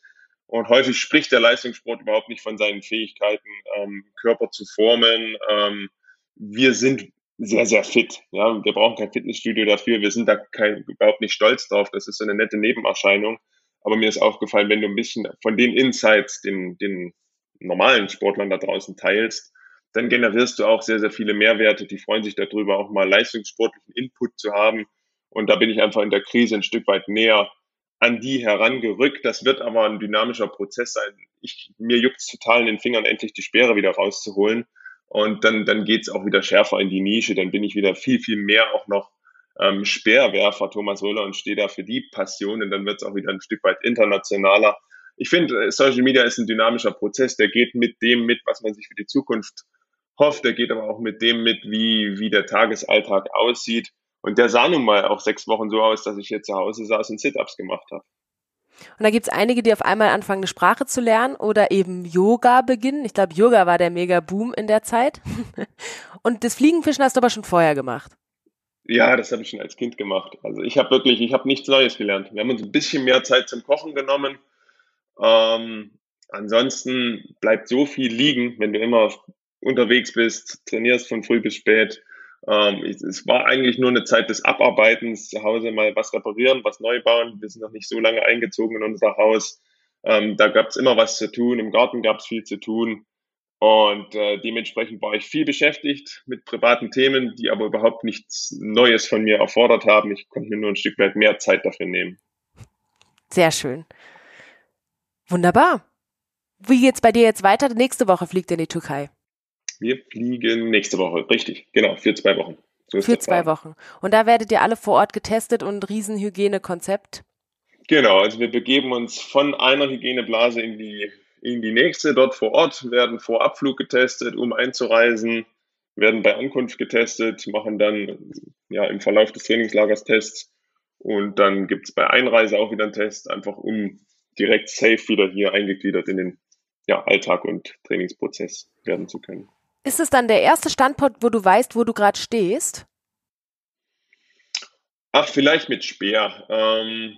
Und häufig spricht der Leistungssport überhaupt nicht von seinen Fähigkeiten, ähm, Körper zu formen. Ähm, wir sind sehr, sehr fit. Ja, wir brauchen kein Fitnessstudio dafür. Wir sind da kein, überhaupt nicht stolz drauf. Das ist so eine nette Nebenerscheinung. Aber mir ist aufgefallen, wenn du ein bisschen von den Insights den, den normalen Sportlern da draußen teilst, dann generierst du auch sehr, sehr viele Mehrwerte. Die freuen sich darüber, auch mal leistungssportlichen Input zu haben. Und da bin ich einfach in der Krise ein Stück weit näher an die herangerückt. Das wird aber ein dynamischer Prozess sein. Ich, mir juckt es total in den Fingern, endlich die Speere wieder rauszuholen. Und dann, dann geht's auch wieder schärfer in die Nische. Dann bin ich wieder viel, viel mehr auch noch ähm, Speerwerfer, Thomas Röller, und stehe da für die Passion. Und dann wird's auch wieder ein Stück weit internationaler. Ich finde, äh, Social Media ist ein dynamischer Prozess, der geht mit dem mit, was man sich für die Zukunft hofft. Der geht aber auch mit dem mit, wie, wie der Tagesalltag aussieht. Und der sah nun mal auch sechs Wochen so aus, dass ich hier zu Hause saß und Sit-Ups gemacht habe. Und da gibt's einige, die auf einmal anfangen, eine Sprache zu lernen oder eben Yoga beginnen. Ich glaube, Yoga war der Mega-Boom in der Zeit. <laughs> und das Fliegenfischen hast du aber schon vorher gemacht. Ja, das habe ich schon als Kind gemacht. Also ich habe wirklich, ich habe nichts Neues gelernt. Wir haben uns ein bisschen mehr Zeit zum Kochen genommen. Ähm, ansonsten bleibt so viel liegen, wenn du immer unterwegs bist, trainierst von früh bis spät. Ähm, es war eigentlich nur eine Zeit des Abarbeitens, zu Hause mal was reparieren, was neu bauen. Wir sind noch nicht so lange eingezogen in unser Haus. Ähm, da gab es immer was zu tun, im Garten gab es viel zu tun. Und äh, dementsprechend war ich viel beschäftigt mit privaten Themen, die aber überhaupt nichts Neues von mir erfordert haben. Ich konnte mir nur ein Stück weit mehr Zeit dafür nehmen. Sehr schön. Wunderbar. Wie geht's bei dir jetzt weiter? Nächste Woche fliegt in die Türkei. Wir fliegen nächste Woche, richtig, genau, für zwei Wochen. So für zwei Wochen. Und da werdet ihr alle vor Ort getestet und Riesenhygienekonzept? Genau, also wir begeben uns von einer Hygieneblase in die, in die nächste. Dort vor Ort werden vor Abflug getestet, um einzureisen, werden bei Ankunft getestet, machen dann ja, im Verlauf des Trainingslagers Tests und dann gibt es bei Einreise auch wieder einen Test, einfach um direkt safe wieder hier eingegliedert in den ja, Alltag und Trainingsprozess werden zu können. Ist es dann der erste Standpunkt, wo du weißt, wo du gerade stehst? Ach, vielleicht mit Speer. Ähm,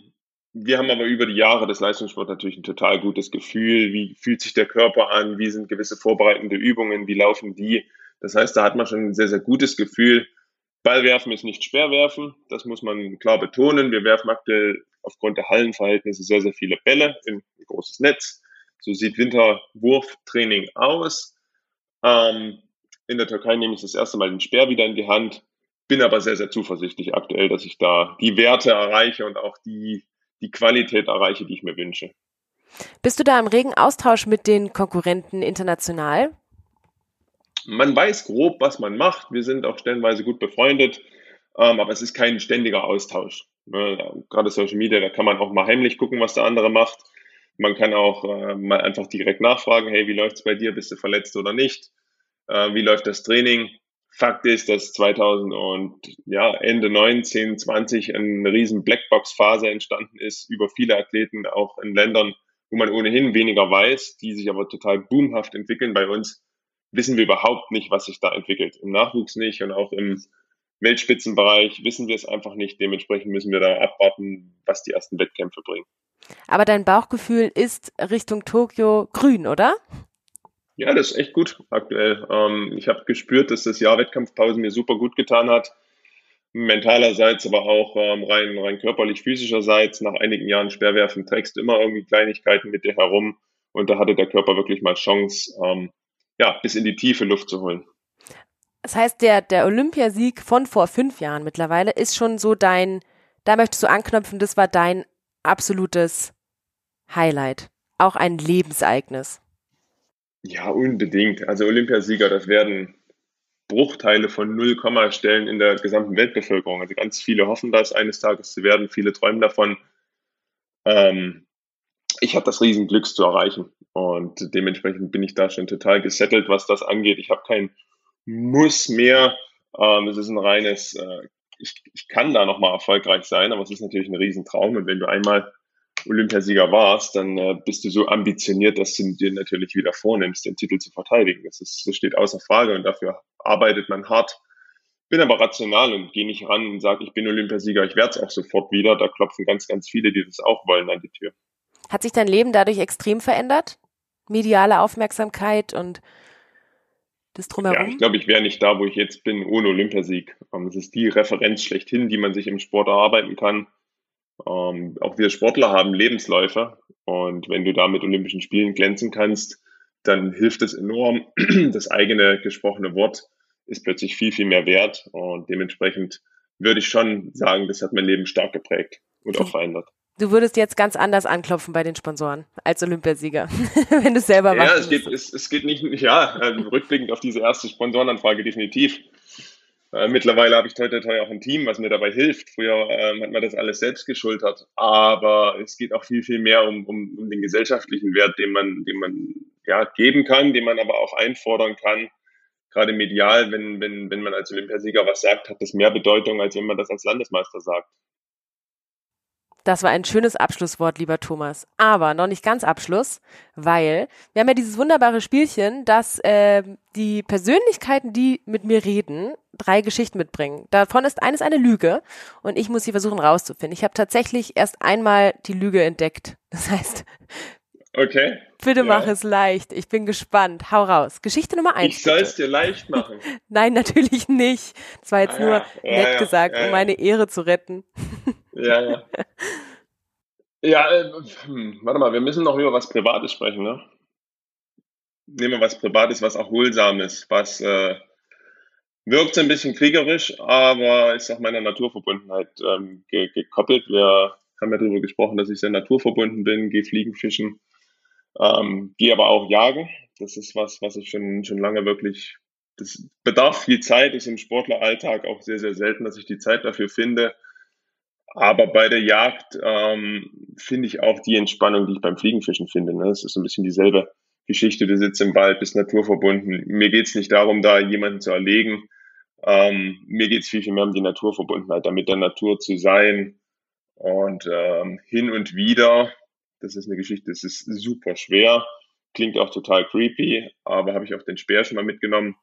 wir haben aber über die Jahre des Leistungssports natürlich ein total gutes Gefühl. Wie fühlt sich der Körper an? Wie sind gewisse vorbereitende Übungen? Wie laufen die? Das heißt, da hat man schon ein sehr, sehr gutes Gefühl. Ballwerfen ist nicht Speerwerfen. Das muss man klar betonen. Wir werfen aktuell aufgrund der Hallenverhältnisse sehr, sehr viele Bälle in ein großes Netz. So sieht Winterwurftraining aus. Ähm, in der Türkei nehme ich das erste Mal den Speer wieder in die Hand, bin aber sehr, sehr zuversichtlich aktuell, dass ich da die Werte erreiche und auch die, die Qualität erreiche, die ich mir wünsche. Bist du da im regen Austausch mit den Konkurrenten international? Man weiß grob, was man macht. Wir sind auch stellenweise gut befreundet, ähm, aber es ist kein ständiger Austausch. Ne? Gerade Social Media, da kann man auch mal heimlich gucken, was der andere macht. Man kann auch äh, mal einfach direkt nachfragen, hey, wie läuft's bei dir? Bist du verletzt oder nicht? Äh, wie läuft das Training? Fakt ist, dass 2000 und ja, Ende 19, 20 eine riesen Blackbox-Phase entstanden ist über viele Athleten, auch in Ländern, wo man ohnehin weniger weiß, die sich aber total boomhaft entwickeln. Bei uns wissen wir überhaupt nicht, was sich da entwickelt. Im Nachwuchs nicht und auch im Weltspitzenbereich wissen wir es einfach nicht. Dementsprechend müssen wir da abwarten, was die ersten Wettkämpfe bringen. Aber dein Bauchgefühl ist Richtung Tokio grün, oder? Ja, das ist echt gut aktuell. Ähm, ich habe gespürt, dass das Jahr Wettkampfpause mir super gut getan hat. Mentalerseits, aber auch ähm, rein, rein körperlich, physischerseits. Nach einigen Jahren Sperrwerfen trägst du immer irgendwie Kleinigkeiten mit dir herum. Und da hatte der Körper wirklich mal Chance, ähm, ja, bis in die tiefe Luft zu holen. Das heißt, der, der Olympiasieg von vor fünf Jahren mittlerweile ist schon so dein, da möchtest du anknüpfen, das war dein absolutes Highlight. Auch ein Lebensereignis. Ja, unbedingt. Also Olympiasieger, das werden Bruchteile von 0, Stellen in der gesamten Weltbevölkerung. Also ganz viele hoffen das eines Tages zu werden, viele träumen davon. Ähm, ich habe das Riesenglück zu erreichen. Und dementsprechend bin ich da schon total gesettelt, was das angeht. Ich habe kein Muss mehr. Ähm, es ist ein reines, äh, ich, ich kann da nochmal erfolgreich sein, aber es ist natürlich ein Riesentraum. Und wenn du einmal Olympiasieger warst, dann äh, bist du so ambitioniert, dass du dir natürlich wieder vornimmst, den Titel zu verteidigen. Das, ist, das steht außer Frage und dafür arbeitet man hart. Bin aber rational und gehe nicht ran und sage, ich bin Olympiasieger, ich werde es auch sofort wieder. Da klopfen ganz, ganz viele, die das auch wollen, an die Tür. Hat sich dein Leben dadurch extrem verändert? Mediale Aufmerksamkeit und das drumherum? Ja, ich glaube, ich wäre nicht da, wo ich jetzt bin, ohne Olympiasieg. Ähm, es ist die Referenz schlechthin, die man sich im Sport erarbeiten kann. Ähm, auch wir Sportler haben Lebensläufe und wenn du da mit Olympischen Spielen glänzen kannst, dann hilft es enorm. <clears throat> Das eigene gesprochene Wort ist plötzlich viel, viel mehr wert und dementsprechend würde ich schon sagen, das hat mein Leben stark geprägt und auch verändert. Du würdest jetzt ganz anders anklopfen bei den Sponsoren als Olympiasieger, <laughs> wenn du es selber machst. Ja, es geht, es, es geht nicht, ja, äh, rückblickend auf diese erste Sponsorenanfrage definitiv. Äh, mittlerweile habe ich heute toi auch ein Team, was mir dabei hilft. Früher ähm, hat man das alles selbst geschultert, aber es geht auch viel, viel mehr um, um, um den gesellschaftlichen Wert, den man, den man ja, geben kann, den man aber auch einfordern kann. Gerade medial, wenn, wenn, wenn man als Olympiasieger was sagt, hat das mehr Bedeutung, als wenn man das als Landesmeister sagt. Das war ein schönes Abschlusswort, lieber Thomas. Aber noch nicht ganz Abschluss, weil wir haben ja dieses wunderbare Spielchen, dass äh, die Persönlichkeiten, die mit mir reden, drei Geschichten mitbringen. Davon ist eines eine Lüge und ich muss sie versuchen rauszufinden. Ich habe tatsächlich erst einmal die Lüge entdeckt. Das heißt, okay. Bitte ja. mach es leicht. Ich bin gespannt. Hau raus. Geschichte Nummer eins. Ich soll es dir leicht machen. <laughs> Nein, natürlich nicht. Das war jetzt ah, nur ja. nett ja, gesagt, um meine Ehre zu retten. Ja, ja. <laughs> Ja, äh, hm, warte mal, wir müssen noch über was Privates sprechen, ne? Nehmen wir was Privates, was Erholsames, was äh, wirkt so ein bisschen kriegerisch, aber ist auch meiner Naturverbundenheit ähm, ge gekoppelt. Wir haben ja darüber gesprochen, dass ich sehr naturverbunden bin, gehe fliegen, fischen, ähm, gehe aber auch jagen. Das ist was, was ich schon, schon lange wirklich, das bedarf viel Zeit, ist im Sportleralltag auch sehr, sehr selten, dass ich die Zeit dafür finde. Aber bei der Jagd ähm, finde ich auch die Entspannung, die ich beim Fliegenfischen finde. Ne? Es ist ein bisschen dieselbe Geschichte. Du sitzt im Wald, bist naturverbunden. Mir geht es nicht darum, da jemanden zu erlegen. Ähm, mir geht es viel, viel mehr um die Naturverbundenheit, damit der Natur zu sein. Und ähm, hin und wieder, das ist eine Geschichte, das ist super schwer, klingt auch total creepy, aber habe ich auch den Speer schon mal mitgenommen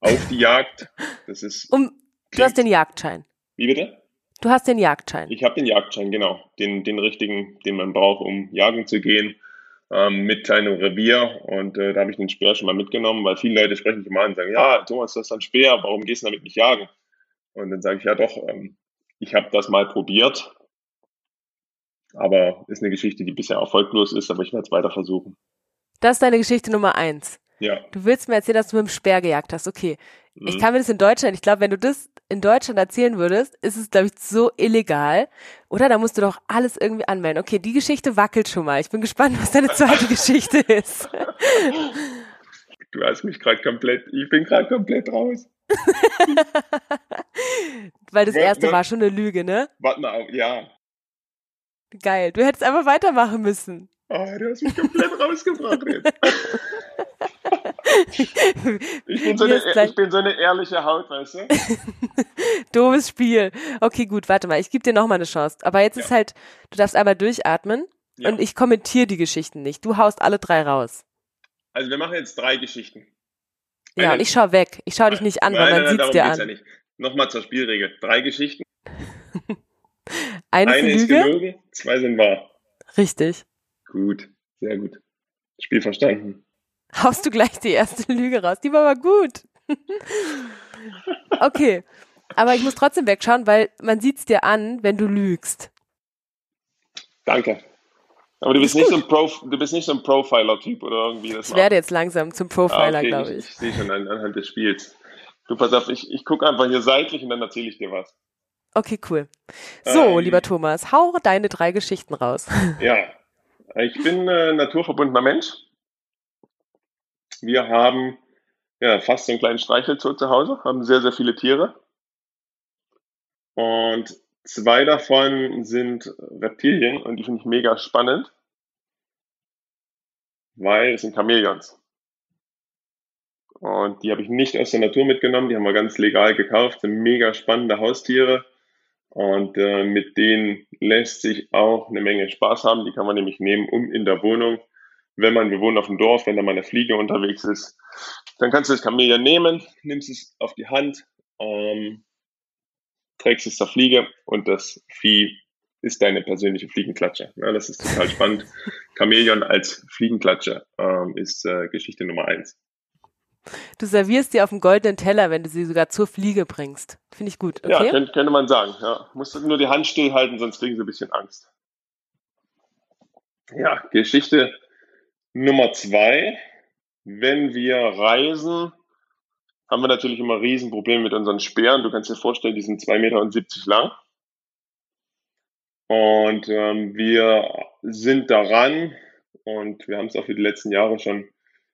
auf die Jagd. Das ist. Um, du hast den Jagdschein. Wie bitte? Du hast den Jagdschein. Ich habe den Jagdschein, genau. Den, den richtigen, den man braucht, um jagen zu gehen, ähm, mit kleinem Revier. Und äh, da habe ich den Speer schon mal mitgenommen, weil viele Leute sprechen mich mal an und sagen, ja, Thomas, das ist ein Speer, warum gehst du damit nicht jagen? Und dann sage ich, ja doch, ähm, ich habe das mal probiert. Aber ist eine Geschichte, die bisher erfolglos ist, aber ich werde es weiter versuchen. Das ist deine Geschichte Nummer eins. Ja. Du willst mir erzählen, dass du mit dem Speer gejagt hast. Okay. Mhm. Ich kann mir das in Deutschland, ich glaube, wenn du das in Deutschland erzählen würdest, ist es, glaube ich, so illegal. Oder da musst du doch alles irgendwie anmelden. Okay, die Geschichte wackelt schon mal. Ich bin gespannt, was deine zweite <laughs> Geschichte ist. Du hast mich gerade komplett, ich bin gerade komplett raus. <laughs> Weil das erste war schon eine Lüge, ne? Warte mal, ja. Geil. Du hättest einfach weitermachen müssen. Oh, du hast mich komplett <laughs> rausgebracht jetzt. <laughs> ich, bin so eine, ich bin so eine ehrliche Haut, weißt du? <laughs> Doofes Spiel. Okay, gut, warte mal, ich gebe dir nochmal eine Chance. Aber jetzt ja. ist halt, du darfst einmal durchatmen ja. und ich kommentiere die Geschichten nicht. Du haust alle drei raus. Also wir machen jetzt drei Geschichten. Ja, und ich schau weg. Ich schau dich nicht an, weil man sieht es dir an. Ja nicht. Nochmal zur Spielregel. Drei Geschichten. Eine, Eine ist gelogen, zwei sind wahr. Richtig. Gut, sehr gut. Spiel verstanden. Haust du gleich die erste Lüge raus. Die war aber gut. <laughs> okay. Aber ich muss trotzdem wegschauen, weil man sieht es dir an, wenn du lügst. Danke. Aber du bist, nicht so, ein Pro, du bist nicht so ein Profiler-Typ oder irgendwie. Das ich werde jetzt langsam zum Profiler, ah, okay. glaube ich. Ich, ich sehe schon anhand des Spiels. Du pass auf, ich, ich gucke einfach hier seitlich und dann erzähle ich dir was. Okay, cool. So, ähm, lieber Thomas, hau deine drei Geschichten raus. <laughs> Ja, ich bin äh, naturverbundener Mensch. Wir haben ja, fast einen kleinen Streichelzoo zu Hause, haben sehr, sehr viele Tiere. Und zwei davon sind Reptilien und die finde ich mega spannend. weil es sind Chamäleons. Und die habe ich nicht aus der Natur mitgenommen, die haben wir ganz legal gekauft, sind mega spannende Haustiere. Und äh, mit denen lässt sich auch eine Menge Spaß haben. Die kann man nämlich nehmen, um in der Wohnung, wenn man, wir wohnen auf dem Dorf, wenn da mal eine Fliege unterwegs ist, dann kannst du das Chamäleon nehmen, nimmst es auf die Hand, ähm, trägst es zur Fliege und das Vieh ist deine persönliche Fliegenklatsche. Ja, das ist total spannend. <laughs> Chamäleon als Fliegenklatsche ähm, ist äh, Geschichte Nummer eins. Du servierst sie auf dem goldenen Teller, wenn du sie sogar zur Fliege bringst. Finde ich gut. Okay? Ja, könnte, könnte man sagen. Ja. Musst du nur die Hand stillhalten, sonst kriegen sie ein bisschen Angst. Ja, Geschichte Nummer zwei. Wenn wir reisen, haben wir natürlich immer Riesenprobleme mit unseren Speeren. Du kannst dir vorstellen, die sind 2,70 Meter lang. Und ähm, wir sind daran, und wir haben es auch für die letzten Jahre schon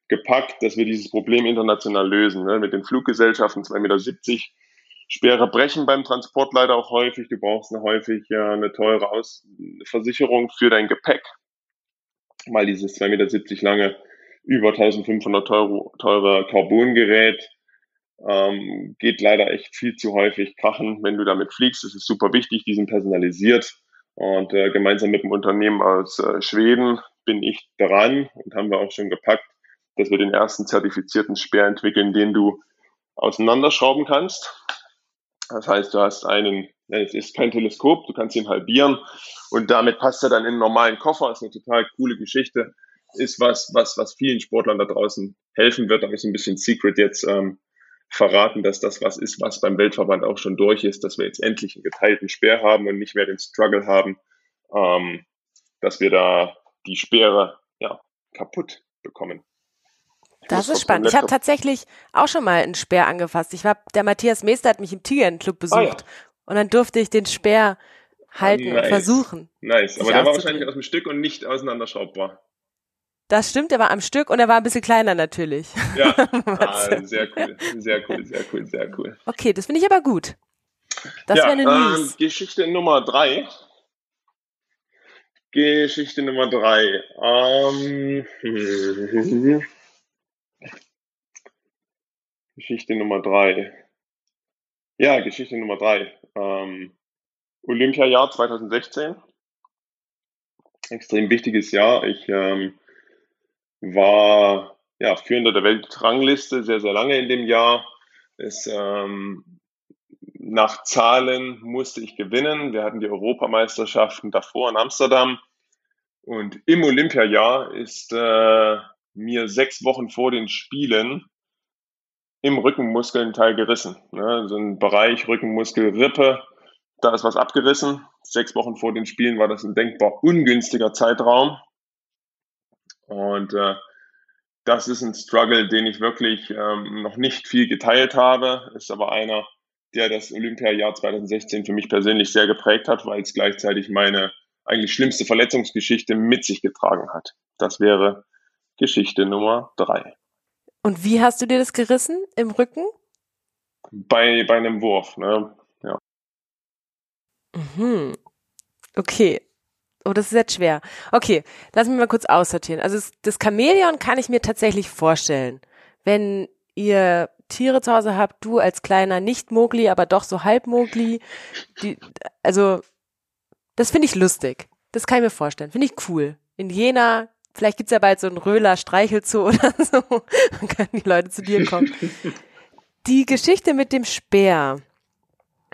gepackt, dass wir dieses Problem international lösen. Ne? Mit den Fluggesellschaften 2,70 Meter. Speere brechen beim Transport leider auch häufig. Du brauchst häufig ja, eine teure Aus Versicherung für dein Gepäck, weil dieses 2,70 Meter lange über 1500 Euro teure Carbongerät ähm, geht leider echt viel zu häufig krachen, wenn du damit fliegst. Das ist super wichtig, die sind personalisiert. Und äh, gemeinsam mit dem Unternehmen aus äh, Schweden bin ich dran und haben wir auch schon gepackt, dass wir den ersten zertifizierten Speer entwickeln, den du auseinanderschrauben kannst. Das heißt, du hast einen, es ist kein Teleskop, du kannst ihn halbieren und damit passt er dann in einen normalen Koffer. Das ist eine total coole Geschichte. Ist was, was, was vielen Sportlern da draußen helfen wird. Da ist ein bisschen Secret jetzt ähm, verraten, dass das was ist, was beim Weltverband auch schon durch ist, dass wir jetzt endlich einen geteilten Speer haben und nicht mehr den Struggle haben, ähm, dass wir da die Speere ja, kaputt bekommen. Das ist spannend. Ich habe tatsächlich auch schon mal einen Speer angefasst. Ich war, der Matthias Meester hat mich im Tigerenclub besucht ah, ja. und dann durfte ich den Speer halten nice. und versuchen. Nice, aber der war wahrscheinlich aus dem Stück und nicht auseinanderschraubbar. Das stimmt, er war am Stück und er war ein bisschen kleiner natürlich. Ja, <laughs> ah, sehr cool, sehr cool, sehr cool, sehr cool. Okay, das finde ich aber gut. Das ja, wäre eine News. Ähm, Geschichte Nummer drei. Geschichte Nummer drei. Ähm, <laughs> Geschichte Nummer drei. Ja, Geschichte Nummer drei. Ähm, Olympiajahr 2016. Extrem wichtiges Jahr. Ich ähm, war ja, Führender der Weltrangliste sehr, sehr lange in dem Jahr. Es, ähm, nach Zahlen musste ich gewinnen. Wir hatten die Europameisterschaften davor in Amsterdam. Und im Olympiajahr ist äh, mir sechs Wochen vor den Spielen im Rückenmuskel ein Teil gerissen. Ne? So ein Bereich Rückenmuskelrippe, da ist was abgerissen. Sechs Wochen vor den Spielen war das ein denkbar ungünstiger Zeitraum. Und äh, das ist ein Struggle, den ich wirklich ähm, noch nicht viel geteilt habe, ist aber einer, der das Olympiajahr 2016 für mich persönlich sehr geprägt hat, weil es gleichzeitig meine eigentlich schlimmste Verletzungsgeschichte mit sich getragen hat. Das wäre Geschichte Nummer drei. Und wie hast du dir das gerissen im Rücken? Bei, bei einem Wurf, ne? Ja. Mhm. Okay. Oh, das ist jetzt schwer. Okay, lass mich mal kurz aussortieren. Also das Chamäleon kann ich mir tatsächlich vorstellen. Wenn ihr Tiere zu Hause habt, du als kleiner Nicht-Mogli, aber doch so Halb-Mogli, also das finde ich lustig. Das kann ich mir vorstellen. Finde ich cool. In Jena, vielleicht gibt's ja bald so einen Röhler Streichelzoo <laughs> oder so, dann können die Leute zu dir kommen. <laughs> Die Geschichte mit dem Speer,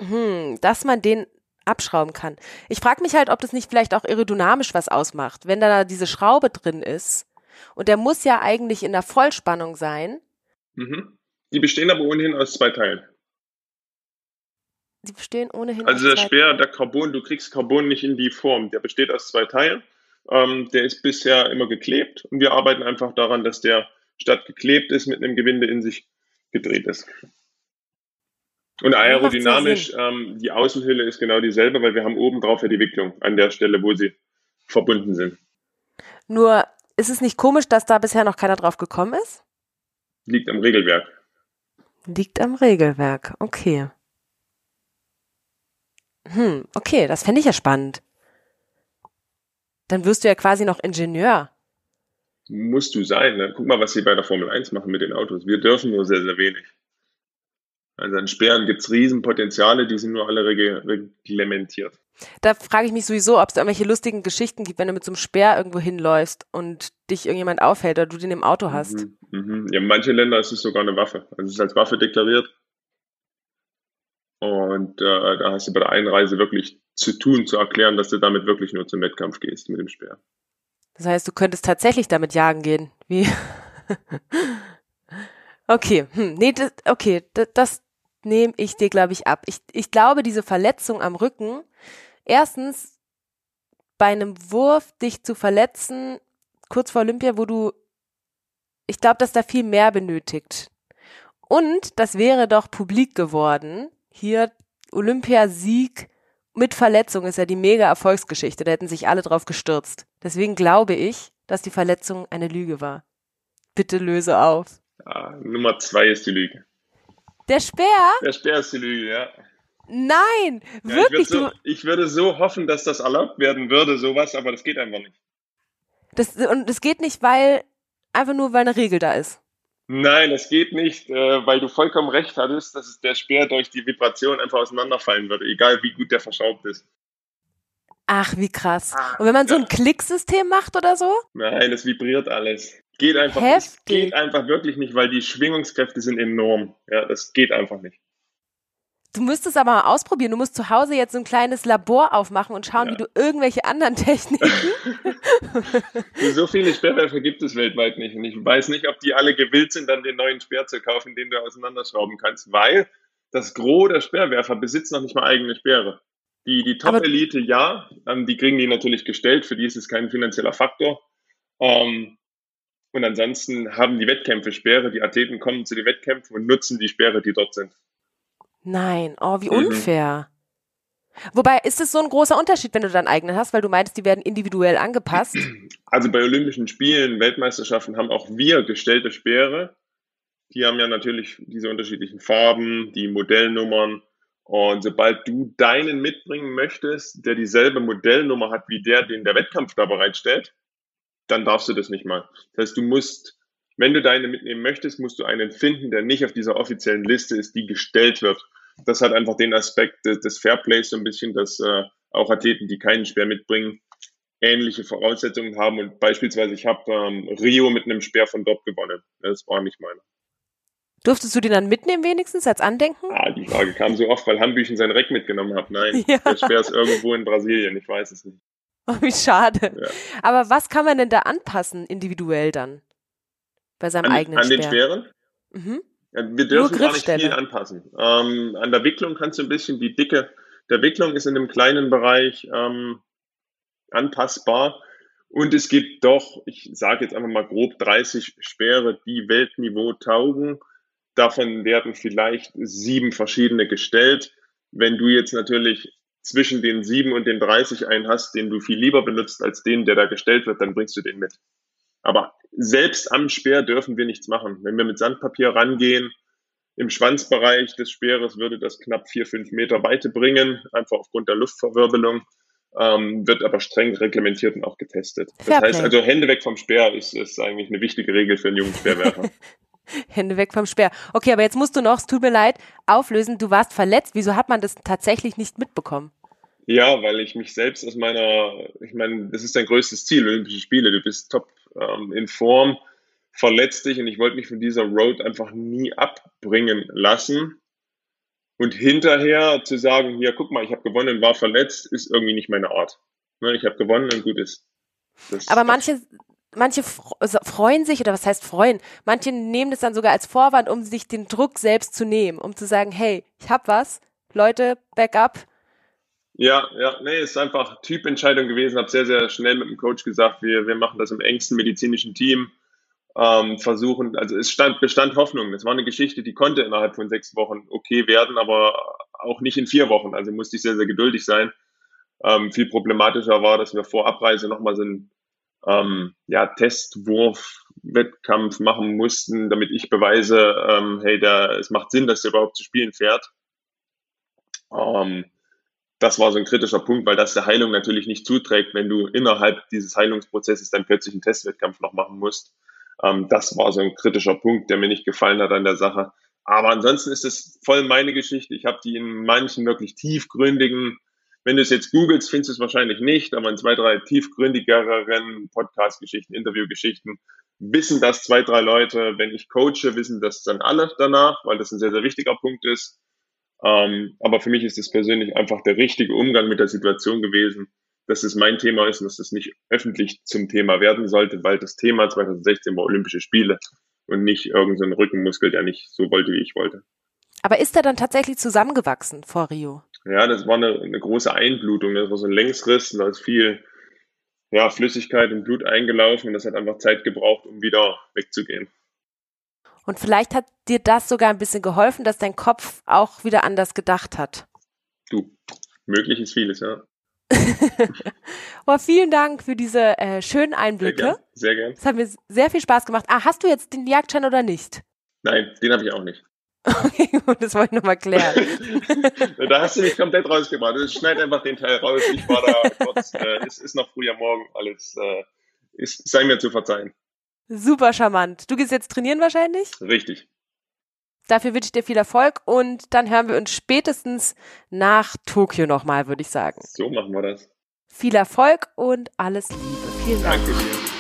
hm, dass man den abschrauben kann. Ich frage mich halt, ob das nicht vielleicht auch aerodynamisch was ausmacht, wenn da diese Schraube drin ist. Und der muss ja eigentlich in der Vollspannung sein. Mhm. Die bestehen aber ohnehin aus zwei Teilen. Die bestehen ohnehin also aus der Speer, der Carbon, du kriegst Carbon nicht in die Form. Der besteht aus zwei Teilen. Ähm, der ist bisher immer geklebt und wir arbeiten einfach daran, dass der statt geklebt ist mit einem Gewinde in sich gedreht ist. Und aerodynamisch, ähm, die Außenhülle ist genau dieselbe, weil wir haben oben drauf ja die Wicklung an der Stelle, wo sie verbunden sind. Nur ist es nicht komisch, dass da bisher noch keiner drauf gekommen ist? Liegt am Regelwerk. Liegt am Regelwerk, okay. Hm, okay, das fände ich ja spannend. Dann wirst du ja quasi noch Ingenieur. musst du sein. Ne? Guck mal, was sie bei der Formel 1 machen mit den Autos. Wir dürfen nur sehr, sehr wenig. Also an Sperren gibt es Riesenpotenziale, die sind nur alle reglementiert. Da frage ich mich sowieso, ob es irgendwelche lustigen Geschichten gibt, wenn du mit so einem Speer irgendwo hinläufst und dich irgendjemand aufhält oder du den im Auto hast. Mhm, mhm. Ja, in manchen Ländern ist es sogar eine Waffe. Also es ist als Waffe deklariert. Und äh, da hast du bei der Einreise wirklich zu tun, zu erklären, dass du damit wirklich nur zum Wettkampf gehst mit dem Speer. Das heißt, du könntest tatsächlich damit jagen gehen. Wie? <laughs> okay, hm, nee, das, okay, das, das nehme ich dir, glaube ich, ab. Ich, ich glaube, diese Verletzung am Rücken, erstens bei einem Wurf dich zu verletzen, kurz vor Olympia, wo du, ich glaube, dass da viel mehr benötigt. Und das wäre doch publik geworden. Hier Olympiasieg mit Verletzung ist ja die mega Erfolgsgeschichte. Da hätten sich alle drauf gestürzt. Deswegen glaube ich, dass die Verletzung eine Lüge war. Bitte löse auf. Ja, Nummer zwei ist die Lüge. Der Speer? Der Speer ist die Lüge, ja. Nein, ja, wirklich. Ich würde, so, ich würde so hoffen, dass das erlaubt werden würde, sowas, aber das geht einfach nicht. Das, und das geht nicht, weil, einfach nur, weil eine Regel da ist. Nein, das geht nicht, äh, weil du vollkommen recht hattest, dass der Speer durch die Vibration einfach auseinanderfallen würde, egal wie gut der verschraubt ist. Ach, wie krass. Und wenn man so ein Klicksystem macht oder so? Nein, es vibriert alles. Geht einfach Heftig. nicht. Geht einfach wirklich nicht, weil die Schwingungskräfte sind enorm. Ja, das geht einfach nicht. Du müsstest aber mal ausprobieren. Du musst zu Hause jetzt so ein kleines Labor aufmachen und schauen, ja. wie du irgendwelche anderen <laughs> Techniken. <laughs> so viele Sperrwerfer gibt es weltweit nicht. Und ich weiß nicht, ob die alle gewillt sind, dann den neuen Speer zu kaufen, den du auseinanderschrauben kannst, weil das Gros der Sperrwerfer besitzt noch nicht mal eigene Speere. Die, die Top-Elite, ja, ähm, die kriegen die natürlich gestellt, für die ist es kein finanzieller Faktor. Ähm, und ansonsten haben die Wettkämpfe Sperre, die Athleten kommen zu den Wettkämpfen und nutzen die Sperre, die dort sind. Nein, oh, wie mhm. unfair. Mhm. Wobei, ist es so ein großer Unterschied, wenn du deinen eigenen hast, weil du meinst, die werden individuell angepasst? Also bei Olympischen Spielen, Weltmeisterschaften haben auch wir gestellte Speere. Die haben ja natürlich diese unterschiedlichen Farben, die Modellnummern. Und sobald du deinen mitbringen möchtest, der dieselbe Modellnummer hat wie der, den der Wettkampf da bereitstellt, dann darfst du das nicht mal. Das heißt, du musst wenn du deine mitnehmen möchtest, musst du einen finden, der nicht auf dieser offiziellen Liste ist, die gestellt wird. Das hat einfach den Aspekt des Fairplays so ein bisschen, dass äh, auch Athleten, die keinen Speer mitbringen, ähnliche Voraussetzungen haben. Und beispielsweise, ich habe ähm, Rio mit einem Speer von dort gewonnen. Das war nicht meiner. Durftest du den dann mitnehmen wenigstens als Andenken? Ah, die Frage kam so oft, weil Hambüchen sein Reck mitgenommen hat. Nein, <laughs> ja. der Speer ist irgendwo in Brasilien, ich weiß es nicht. Oh, wie schade. Ja. Aber was kann man denn da anpassen, individuell dann? Bei seinem an, eigenen An den Schweren? Mhm. Wir dürfen gar nicht viel anpassen. Ähm, an der Wicklung kannst du ein bisschen die Dicke der Wicklung ist in einem kleinen Bereich ähm, anpassbar. Und es gibt doch, ich sage jetzt einfach mal grob 30 Speere, die Weltniveau taugen. Davon werden vielleicht sieben verschiedene gestellt. Wenn du jetzt natürlich zwischen den sieben und den 30 einen hast, den du viel lieber benutzt als den, der da gestellt wird, dann bringst du den mit. Aber selbst am Speer dürfen wir nichts machen. Wenn wir mit Sandpapier rangehen, im Schwanzbereich des Speeres würde das knapp vier, fünf Meter Weite bringen, einfach aufgrund der Luftverwirbelung, ähm, wird aber streng reglementiert und auch getestet. Das Fairplay. heißt also, Hände weg vom Speer ist, ist eigentlich eine wichtige Regel für einen jungen Speerwerfer. <laughs> Hände weg vom Speer. Okay, aber jetzt musst du noch, es tut mir leid, auflösen, du warst verletzt. Wieso hat man das tatsächlich nicht mitbekommen? Ja, weil ich mich selbst aus meiner, ich meine, das ist dein größtes Ziel, Olympische Spiele. Du bist top ähm, in Form, verletzt dich und ich wollte mich von dieser Road einfach nie abbringen lassen. Und hinterher zu sagen, hier, guck mal, ich habe gewonnen, war verletzt, ist irgendwie nicht meine Art. Ne, ich habe gewonnen und gut ist. Das Aber manche, manche also freuen sich, oder was heißt freuen? Manche nehmen das dann sogar als Vorwand, um sich den Druck selbst zu nehmen, um zu sagen, hey, ich hab was, Leute, Backup, ja, ja, nee, ist einfach Typentscheidung gewesen. Habe sehr, sehr schnell mit dem Coach gesagt, wir, wir machen das im engsten medizinischen Team. Ähm, versuchen, also es stand, bestand Hoffnung. Das war eine Geschichte, die konnte innerhalb von sechs Wochen okay werden, aber auch nicht in vier Wochen. Also musste ich sehr, sehr geduldig sein. Ähm, viel problematischer war, dass wir vor Abreise nochmal so einen ähm, ja, Testwurf, Wettkampf machen mussten, damit ich beweise, ähm, hey, der, es macht Sinn, dass der überhaupt zu spielen fährt. Ähm, das war so ein kritischer Punkt, weil das der Heilung natürlich nicht zuträgt, wenn du innerhalb dieses Heilungsprozesses dann plötzlich einen Testwettkampf noch machen musst. Ähm, das war so ein kritischer Punkt, der mir nicht gefallen hat an der Sache. Aber ansonsten ist es voll meine Geschichte. Ich habe die in manchen wirklich tiefgründigen, wenn du es jetzt googelst, findest du es wahrscheinlich nicht, aber in zwei, drei tiefgründigeren Podcast-Geschichten, Interview-Geschichten wissen das zwei, drei Leute. Wenn ich coache, wissen das dann alle danach, weil das ein sehr, sehr wichtiger Punkt ist. Ähm, aber für mich ist es persönlich einfach der richtige Umgang mit der Situation gewesen, dass es mein Thema ist und dass es nicht öffentlich zum Thema werden sollte, weil das Thema 2016 war Olympische Spiele und nicht irgendein so Rückenmuskel, der nicht so wollte, wie ich wollte. Aber ist er dann tatsächlich zusammengewachsen vor Rio? Ja, das war eine, eine große Einblutung. Das war so ein Längsriss und da ist viel ja, Flüssigkeit und Blut eingelaufen und das hat einfach Zeit gebraucht, um wieder wegzugehen. Und vielleicht hat dir das sogar ein bisschen geholfen, dass dein Kopf auch wieder anders gedacht hat. Du, möglich ist vieles, ja. <laughs> oh, vielen Dank für diese äh, schönen Einblicke. Sehr gern. Es hat mir sehr viel Spaß gemacht. Ah, hast du jetzt den Jagdschein oder nicht? Nein, den habe ich auch nicht. <laughs> Okay, gut, das wollte ich nochmal klären. <laughs> da hast du mich komplett rausgebracht. Schneid einfach den Teil raus. Ich war da kurz, äh, es ist noch früher Morgen, alles äh, ist, sei mir zu verzeihen. Super charmant. Du gehst jetzt trainieren wahrscheinlich? Richtig. Dafür wünsche ich dir viel Erfolg und dann hören wir uns spätestens nach Tokio nochmal, würde ich sagen. So machen wir das. Viel Erfolg und alles Liebe. Vielen Dank. Danke dir.